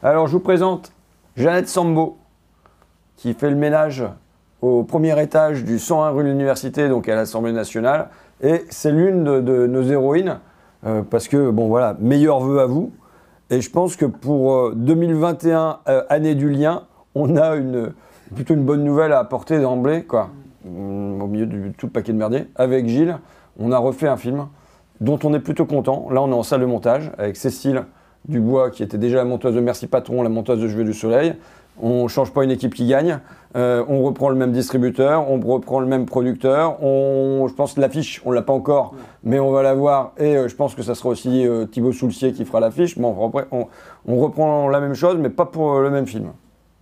Alors je vous présente Jeannette Sambo, qui fait le ménage au premier étage du 101 rue de l'Université, donc à l'Assemblée nationale. Et c'est l'une de, nos héroïnes, euh, parce que, bon voilà, meilleur vœu à vous. Et je pense que pour 2021, euh, euh, année du lien, on a une, plutôt une bonne nouvelle à apporter d'emblée, quoi, mm, au milieu de tout le paquet de merdier. Avec Gilles, on a refait un film dont on est plutôt content. Là, on est en salle de montage avec Cécile Dubois, qui était déjà la monteuse de Merci Patron, la monteuse de Je veux du soleil. On ne change pas une équipe qui gagne. Euh, on reprend le même distributeur, on reprend le même producteur. On, je pense que l'affiche, on l'a pas encore, mais on va la voir. Et euh, je pense que ça sera aussi euh, Thibaut Soulcier qui fera l'affiche. On, reprend la même chose, mais pas pour le même film.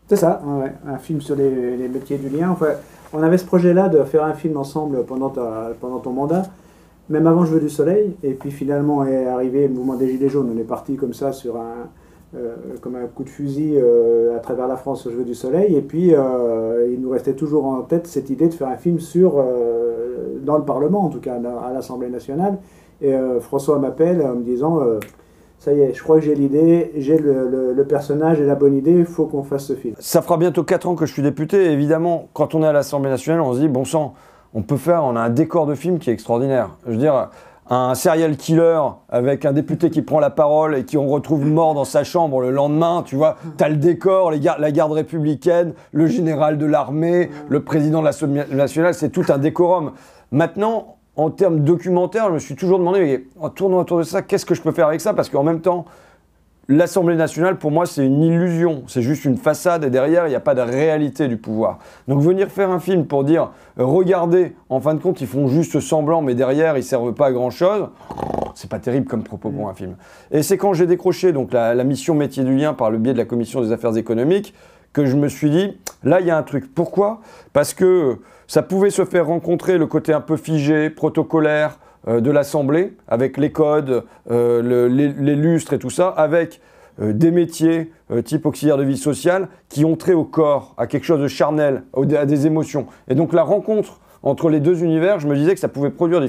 C'est ça, un film sur les, métiers du lien. Enfin, on avait ce projet-là de faire un film ensemble pendant, pendant ton mandat même avant Je veux du soleil. Et puis finalement est arrivé le mouvement des Gilets jaunes. On est parti comme ça sur un, euh, comme un coup de fusil euh, à travers la France au Je veux du soleil. Et puis euh, il nous restait toujours en tête cette idée de faire un film sur, dans le Parlement, en tout cas à l'Assemblée nationale. Et François m'appelle en me disant ça y est, je crois que j'ai l'idée, j'ai le, le, personnage et la bonne idée, il faut qu'on fasse ce film. Ça fera bientôt 4 ans que je suis député. évidemment, quand on est à l'Assemblée nationale, on se dit, bon sang, on peut faire, on a un décor de film qui est extraordinaire. Je veux dire, un serial killer avec un député qui prend la parole et qui on retrouve mort dans sa chambre le lendemain, tu vois, t'as le décor, les la garde républicaine, le général de l'armée, le président de l'Assemblée nationale, c'est tout un décorum. Maintenant, en termes documentaires, je me suis toujours demandé, en tournant autour de ça, qu'est-ce que je peux faire avec ça? Parce qu'en même temps, L'Assemblée nationale, pour moi, c'est une illusion. C'est juste une façade et derrière, il n'y a pas de réalité du pouvoir. Donc venir faire un film pour dire, regardez, en fin de compte, ils font juste semblant, mais derrière, ils servent pas à grand-chose, c'est pas terrible comme propos pour un film. Et c'est quand j'ai décroché donc la, mission métier du lien par le biais de la commission des affaires économiques que je me suis dit, là, il y a un truc. Pourquoi? Parce que ça pouvait se faire rencontrer le côté un peu figé, protocolaire, de l'Assemblée, avec les codes, euh, les, lustres et tout ça, avec euh, des métiers type auxiliaire de vie sociale qui ont trait au corps, à quelque chose de charnel, à des émotions. Et donc la rencontre entre les deux univers, je me disais que ça pouvait produire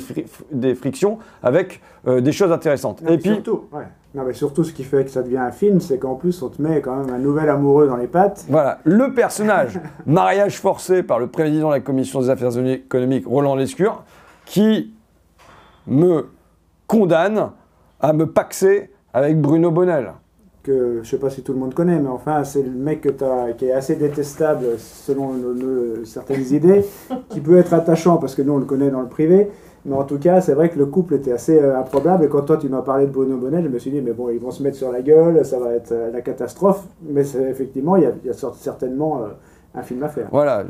des, frictions avec des choses intéressantes. et puis surtout, non, mais surtout, ce qui fait que ça devient un film, c'est qu'en plus, on te met quand même un nouvel amoureux dans les pattes. Voilà, le personnage, mariage forcé par le président de la commission des affaires économiques, Roland Lescure, qui me condamne à me paxer avec Bruno Bonnel. Que je ne sais pas si tout le monde connaît, mais enfin, c'est le mec que as, qui est assez détestable selon certaines idées, qui peut être attachant parce que nous on le connaît dans le privé. Mais en tout cas, c'est vrai que le couple était assez euh, improbable. Et quand toi, tu m'as parlé de Bruno Bonnel, je me suis dit, mais bon, ils vont se mettre sur la gueule, ça va être euh, la catastrophe. Mais effectivement, il y, a, il y a certainement euh, un film à faire. Voilà.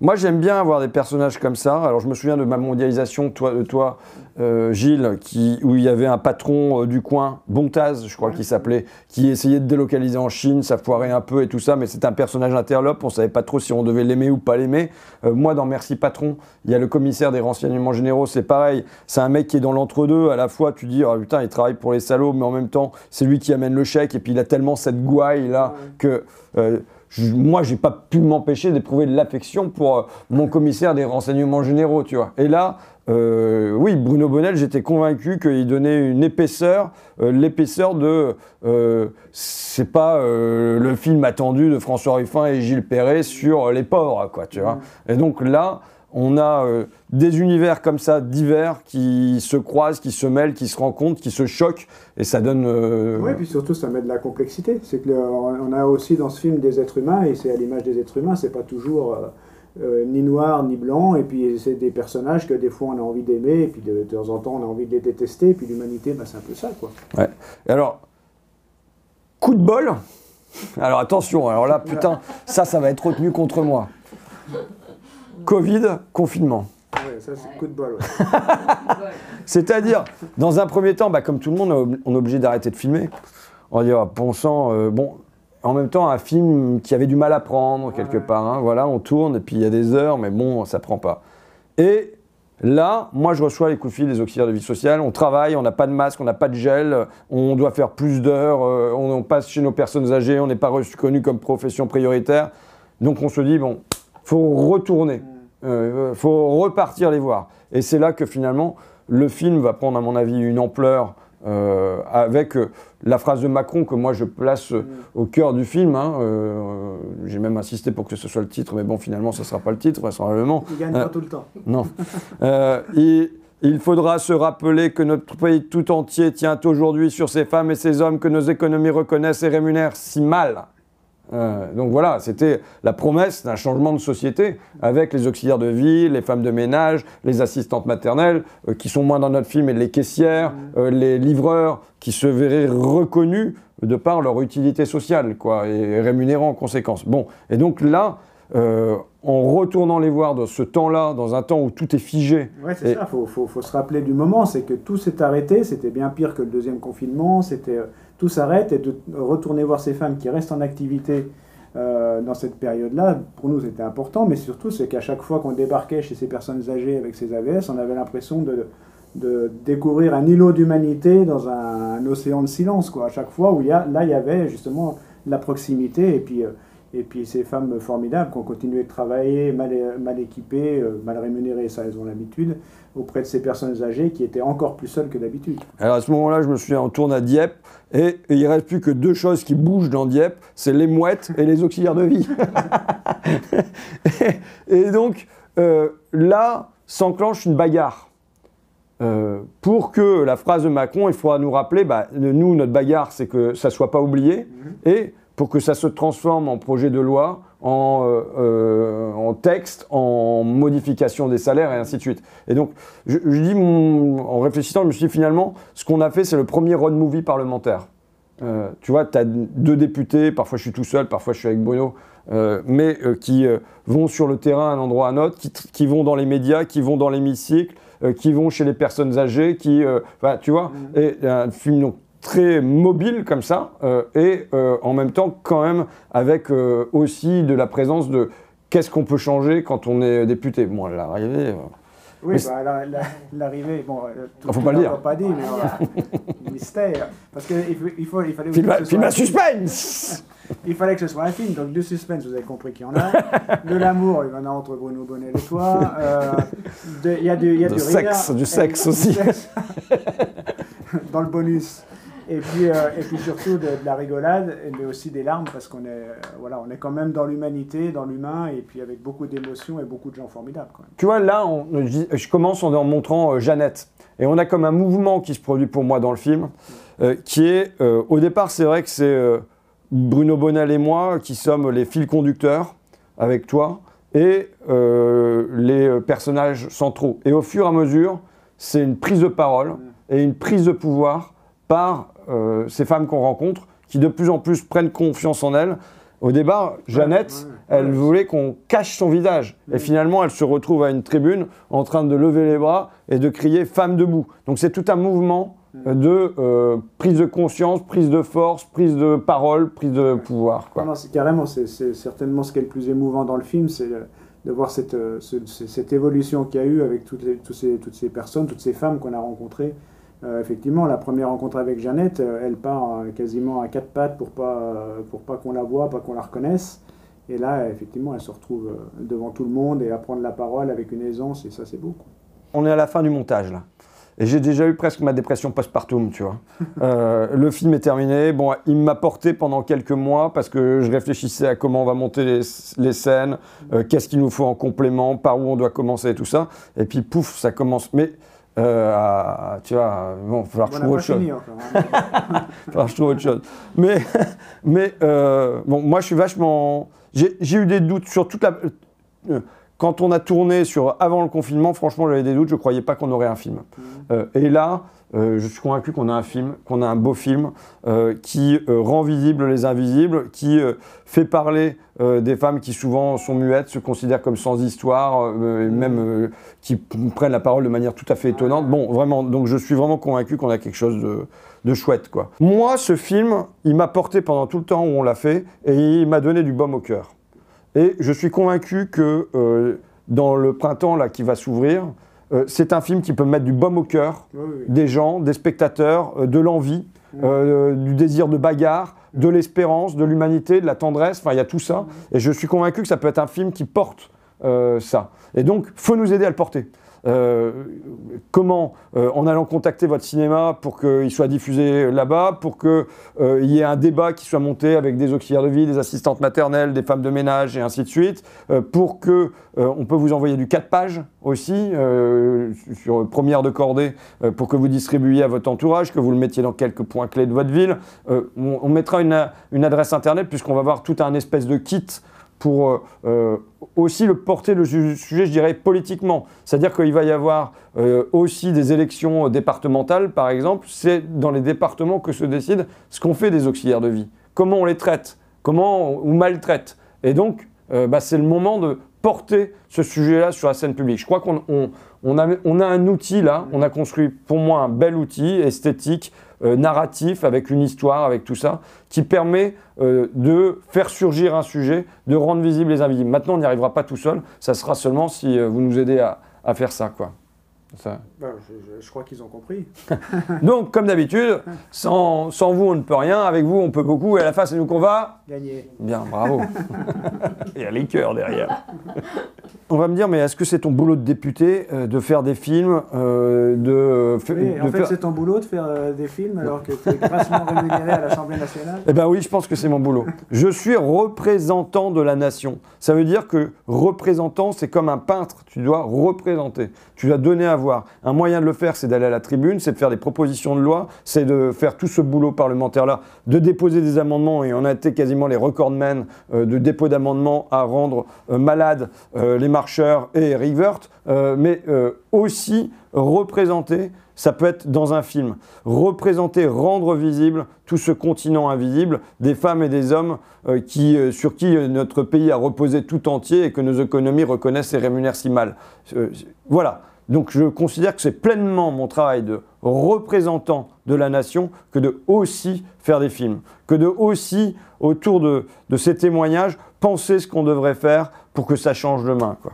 Moi, j'aime bien avoir des personnages comme ça. Alors, je me souviens de ma mondialisation, toi, de toi, euh, Gilles, qui, où il y avait un patron euh, du coin, Bontaz, je crois qu'il s'appelait, qui essayait de délocaliser en Chine, ça foirait un peu et tout ça, mais c'est un personnage interlope, on savait pas trop si on devait l'aimer ou pas l'aimer. Euh, moi, dans Merci Patron, il y a le commissaire des renseignements généraux, c'est pareil, c'est un mec qui est dans l'entre-deux, à la fois tu dis, oh, putain, il travaille pour les salauds, mais en même temps, c'est lui qui amène le chèque, et puis il a tellement cette gouaille là que moi, j'ai pas pu m'empêcher d'éprouver de l'affection pour euh, mon commissaire des renseignements généraux, tu vois. Et là, euh, oui, Bruno Bonnel, j'étais convaincu qu'il donnait une épaisseur, euh, l'épaisseur de, c'est pas le film attendu de François Ruffin et Gilles Perret sur les pauvres, quoi, tu vois. Mmh. Et donc là, on a euh, des univers comme ça divers qui se croisent, qui se mêlent, qui se rencontrent, qui se choquent, et ça donne. Euh, oui, puis surtout ça met de la complexité. C'est que on a aussi dans ce film des êtres humains, et c'est à l'image des êtres humains, c'est pas toujours euh, ni noir ni blanc, et puis c'est des personnages que des fois on a envie d'aimer, et puis de, temps en temps on a envie de les détester, et puis l'humanité, bah, c'est un peu ça, quoi. Ouais. Et alors, coup de bol? Alors attention, alors là, putain, ça, ça va être retenu contre moi. Covid, confinement. Ouais, ça c'est coup de bol. C'est-à-dire, dans un premier temps, bah, comme tout le monde, on est obligé d'arrêter de filmer. On va dire, bon sang, euh, bon, en même temps, un film qui avait du mal à prendre quelque part. Hein, voilà, on tourne et puis il y a des heures, mais bon, ça prend pas. Et là, moi, je reçois les coups de fil des auxiliaires de vie sociale. On travaille, on n'a pas de masque, on n'a pas de gel, on doit faire plus d'heures, euh, on, on, passe chez nos personnes âgées, on n'est pas reconnu comme profession prioritaire. Donc on se dit, bon, faut retourner, il euh, faut repartir les voir. Et c'est là que finalement, le film va prendre, à mon avis, une ampleur euh, avec euh, la phrase de Macron que moi je place euh, au cœur du film. hein, J'ai même insisté pour que ce soit le titre, mais bon, finalement, ce ne sera pas le titre, vraisemblablement. Il gagne pas tout le temps. Non. Il, il faudra se rappeler que notre pays tout entier tient aujourd'hui sur ces femmes et ces hommes que nos économies reconnaissent et rémunèrent si mal. Euh, donc voilà, c'était la promesse d'un changement de société avec les auxiliaires de vie, les femmes de ménage, les assistantes maternelles, euh, qui sont moins dans notre film, et les caissières, euh, les livreurs, qui se verraient reconnus de par leur utilité sociale, quoi, et rémunérés en conséquence. Bon, et donc là, en retournant les voir dans ce temps-là, dans un temps où tout est figé, Ouais, c'est Et- ça, il faut, faut- faut se rappeler du moment, c'est que tout s'est arrêté, c'était bien pire que le deuxième confinement, c'était tout s'arrête et de retourner voir ces femmes qui restent en activité euh, dans cette période-là, pour nous c'était important, mais surtout c'est qu'à chaque fois qu'on débarquait chez ces personnes âgées avec ces AVS, on avait l'impression de, découvrir un îlot d'humanité dans un, un océan de silence, quoi, à chaque fois où il y a, là il y avait justement la proximité et puis... euh, et puis ces femmes formidables qui ont continué de travailler, mal, mal équipées, euh, mal rémunérées, ça elles ont l'habitude, auprès de ces personnes âgées qui étaient encore plus seules que d'habitude. Alors à ce moment-là, je me suis en tourne à Dieppe et il reste plus que deux choses qui bougent dans Dieppe, c'est les mouettes et les auxiliaires de vie. et, donc euh, là s'enclenche une bagarre. Euh, pour que la phrase de Macron, il faudra nous rappeler, bah, nous, notre bagarre, c'est que ça soit pas oublié, et pour que ça se transforme en projet de loi, en, euh, euh, en texte, en modification des salaires et ainsi de suite. Et donc, je, je dis, mon- en réfléchissant, je me suis dit finalement, ce qu'on a fait, c'est le premier road movie parlementaire. Euh, tu vois, tu as deux députés, parfois je suis tout seul, parfois je suis avec Bruno, euh, mais euh, qui vont sur le terrain à un endroit à un autre, qui, qui vont dans les médias, qui vont dans l'hémicycle, qui vont chez les personnes âgées, qui, tu vois, et un film donc très mobile comme ça, euh, et euh, en même temps quand même avec euh, aussi de la présence de qu'est-ce qu'on peut changer quand on est député. Bon, à l'arrivée, euh, Oui, Mais bah, la- la- l'arrivée, bon, tout faut pas le dire. pas dit, mais voilà, mystère. Parce qu'il il faut, il fallait aussi film, à- que ce film soit à suspense Il fallait que ce soit un film, donc du suspense, vous avez compris qu'il y en a. De l'amour, il y en a entre Bruno Bonnet et toi. Euh, de- Il y a du, il y a De du sexe, rire. du Et- sexe aussi. sexe. Dans le bonus. Et puis, euh, et puis surtout de, la rigolade, mais aussi des larmes, parce qu'on est, euh, voilà, on est quand même dans l'humanité, dans l'humain, et puis avec beaucoup d'émotions et beaucoup de gens formidables. Quand même. Tu vois, là, on- je, commence en montrant euh, Jeannette. Et on a comme un mouvement qui se produit pour moi dans le film, euh, qui est, au départ, c'est vrai que c'est Bruno Bonnel et moi qui sommes les fils conducteurs avec toi, et les personnages centraux. Et au fur et à mesure, c'est une prise de parole et une prise de pouvoir par euh, ces femmes qu'on rencontre, qui de plus en plus prennent confiance en elles. Au départ, Jeannette, ouais, ouais. elle voulait qu'on cache son visage. Et finalement, elle se retrouve à une tribune en train de lever les bras et de crier Femme debout. Donc c'est tout un mouvement Mm. euh, de euh, prise de conscience, prise de force, prise de parole, prise de pouvoir. Quoi. Non, c'est carrément, c'est c'est certainement ce qui est le plus émouvant dans le film, c'est de voir cette, euh, ce- ce- cette évolution qu'il y a eu avec toutes, les, tous ces, toutes ces personnes, toutes ces femmes qu'on a rencontrées. Euh, effectivement, la première rencontre avec Jeannette, euh, elle part euh, quasiment à quatre pattes pour pas, pour pas qu'on la voie, pas qu'on la reconnaisse. Et là, effectivement, elle se retrouve devant tout le monde et à prendre la parole avec une aisance, et ça, c'est beau. quoi. On est à la fin du montage là. Et j'ai déjà eu presque ma dépression postpartum, tu vois. Le film est terminé. Bon, il m'a porté pendant quelques mois parce que je réfléchissais à comment on va monter les, les scènes, qu'est-ce qu'il nous faut en complément, par où on doit commencer et tout ça. Et puis pouf, ça commence. Mais euh, tu vois, bon, il va falloir que je trouve autre chose. fini. Il va falloir que je trouve autre chose. Mais, mais euh, bon, moi, je suis vachement. J'ai j'ai eu des doutes sur toute la. Quand on a tourné sur avant le confinement, franchement, j'avais des doutes. Je ne croyais pas qu'on aurait un film. Euh, et là, euh, je suis convaincu qu'on a un film, qu'on a un beau film euh, qui rend visible les invisibles, qui fait parler des femmes qui souvent sont muettes, se considèrent comme sans histoire, et même euh, qui prennent la parole de manière tout à fait étonnante. Bon, vraiment, donc je suis vraiment convaincu qu'on a quelque chose de, de chouette, quoi. Moi, ce film, il m'a porté pendant tout le temps où on l'a fait, et il m'a donné du baume au cœur. Et je suis convaincu que euh, dans le printemps là qui va s'ouvrir, euh, c'est un film qui peut mettre du baume au cœur Oui, oui, oui. des gens, des spectateurs, euh, de l'envie, du désir de bagarre, de l'espérance, de l'humanité, de la tendresse. Enfin, il y a tout ça. Et je suis convaincu que ça peut être un film qui porte ça. Et donc, faut nous aider à le porter. Euh, comment, euh, en allant contacter votre cinéma pour qu'il soit diffusé là-bas, pour qu'il euh, y ait un débat qui soit monté avec des auxiliaires de vie, des assistantes maternelles, des femmes de ménage et ainsi de suite, pour que on peut vous envoyer du 4 pages aussi sur première de cordée pour que vous distribuiez à votre entourage, que vous le mettiez dans quelques points clés de votre ville. On, on mettra une, une adresse internet puisqu'on va avoir tout un espèce de kit pour euh, euh, aussi le porter le su- sujet, je dirais, politiquement. C'est-à-dire qu'il va y avoir euh, aussi des élections départementales, par exemple. C'est dans les départements que se décide ce qu'on fait des auxiliaires de vie, comment on les traite, comment on, on maltraite. Et donc, bah, c'est le moment de porter ce sujet-là sur la scène publique. Je crois qu'on on, on a, on a un outil là, on a construit pour moi un bel outil esthétique, euh, narratif, avec une histoire, avec tout ça, qui permet euh, de faire surgir un sujet, de rendre visibles les invisibles. Maintenant, on n'y arrivera pas tout seul, ça sera seulement si euh, vous nous aidez à, à faire ça. Quoi. Ça. Bah, je, crois qu'ils ont compris. Donc, comme d'habitude, sans, sans vous, on ne peut rien, avec vous, on peut beaucoup, et à la fin, c'est nous qu'on va. Gagner. Bien, bravo. Il y a les cœurs derrière. On va me dire, mais est-ce que c'est ton boulot de député euh, de faire des films, euh, de, fa- Oui, de en fait, faire- c'est ton boulot de faire euh, des films alors que tu es grassement rémunéré à l'Assemblée nationale? Eh bien oui, je pense que c'est mon boulot. Je suis représentant de la nation. Ça veut dire que représentant, c'est comme un peintre. Tu dois représenter. Tu dois donner à Un moyen de le faire, c'est d'aller à la tribune, c'est de faire des propositions de loi, c'est de faire tout ce boulot parlementaire-là, de déposer des amendements, et on a été quasiment les recordmen euh, de dépôt d'amendements à rendre euh, malades euh, les marcheurs et Eric Woerth, euh, mais aussi représenter ça peut être dans un film. Représenter, rendre visible tout ce continent invisible des femmes et des hommes qui, sur qui notre pays a reposé tout entier et que nos économies reconnaissent et rémunèrent si mal. Voilà. Donc je considère que c'est pleinement mon travail de représentant de la nation que de aussi faire des films, que de aussi, autour de, de ces témoignages, penser ce qu'on devrait faire pour que ça change demain. Quoi.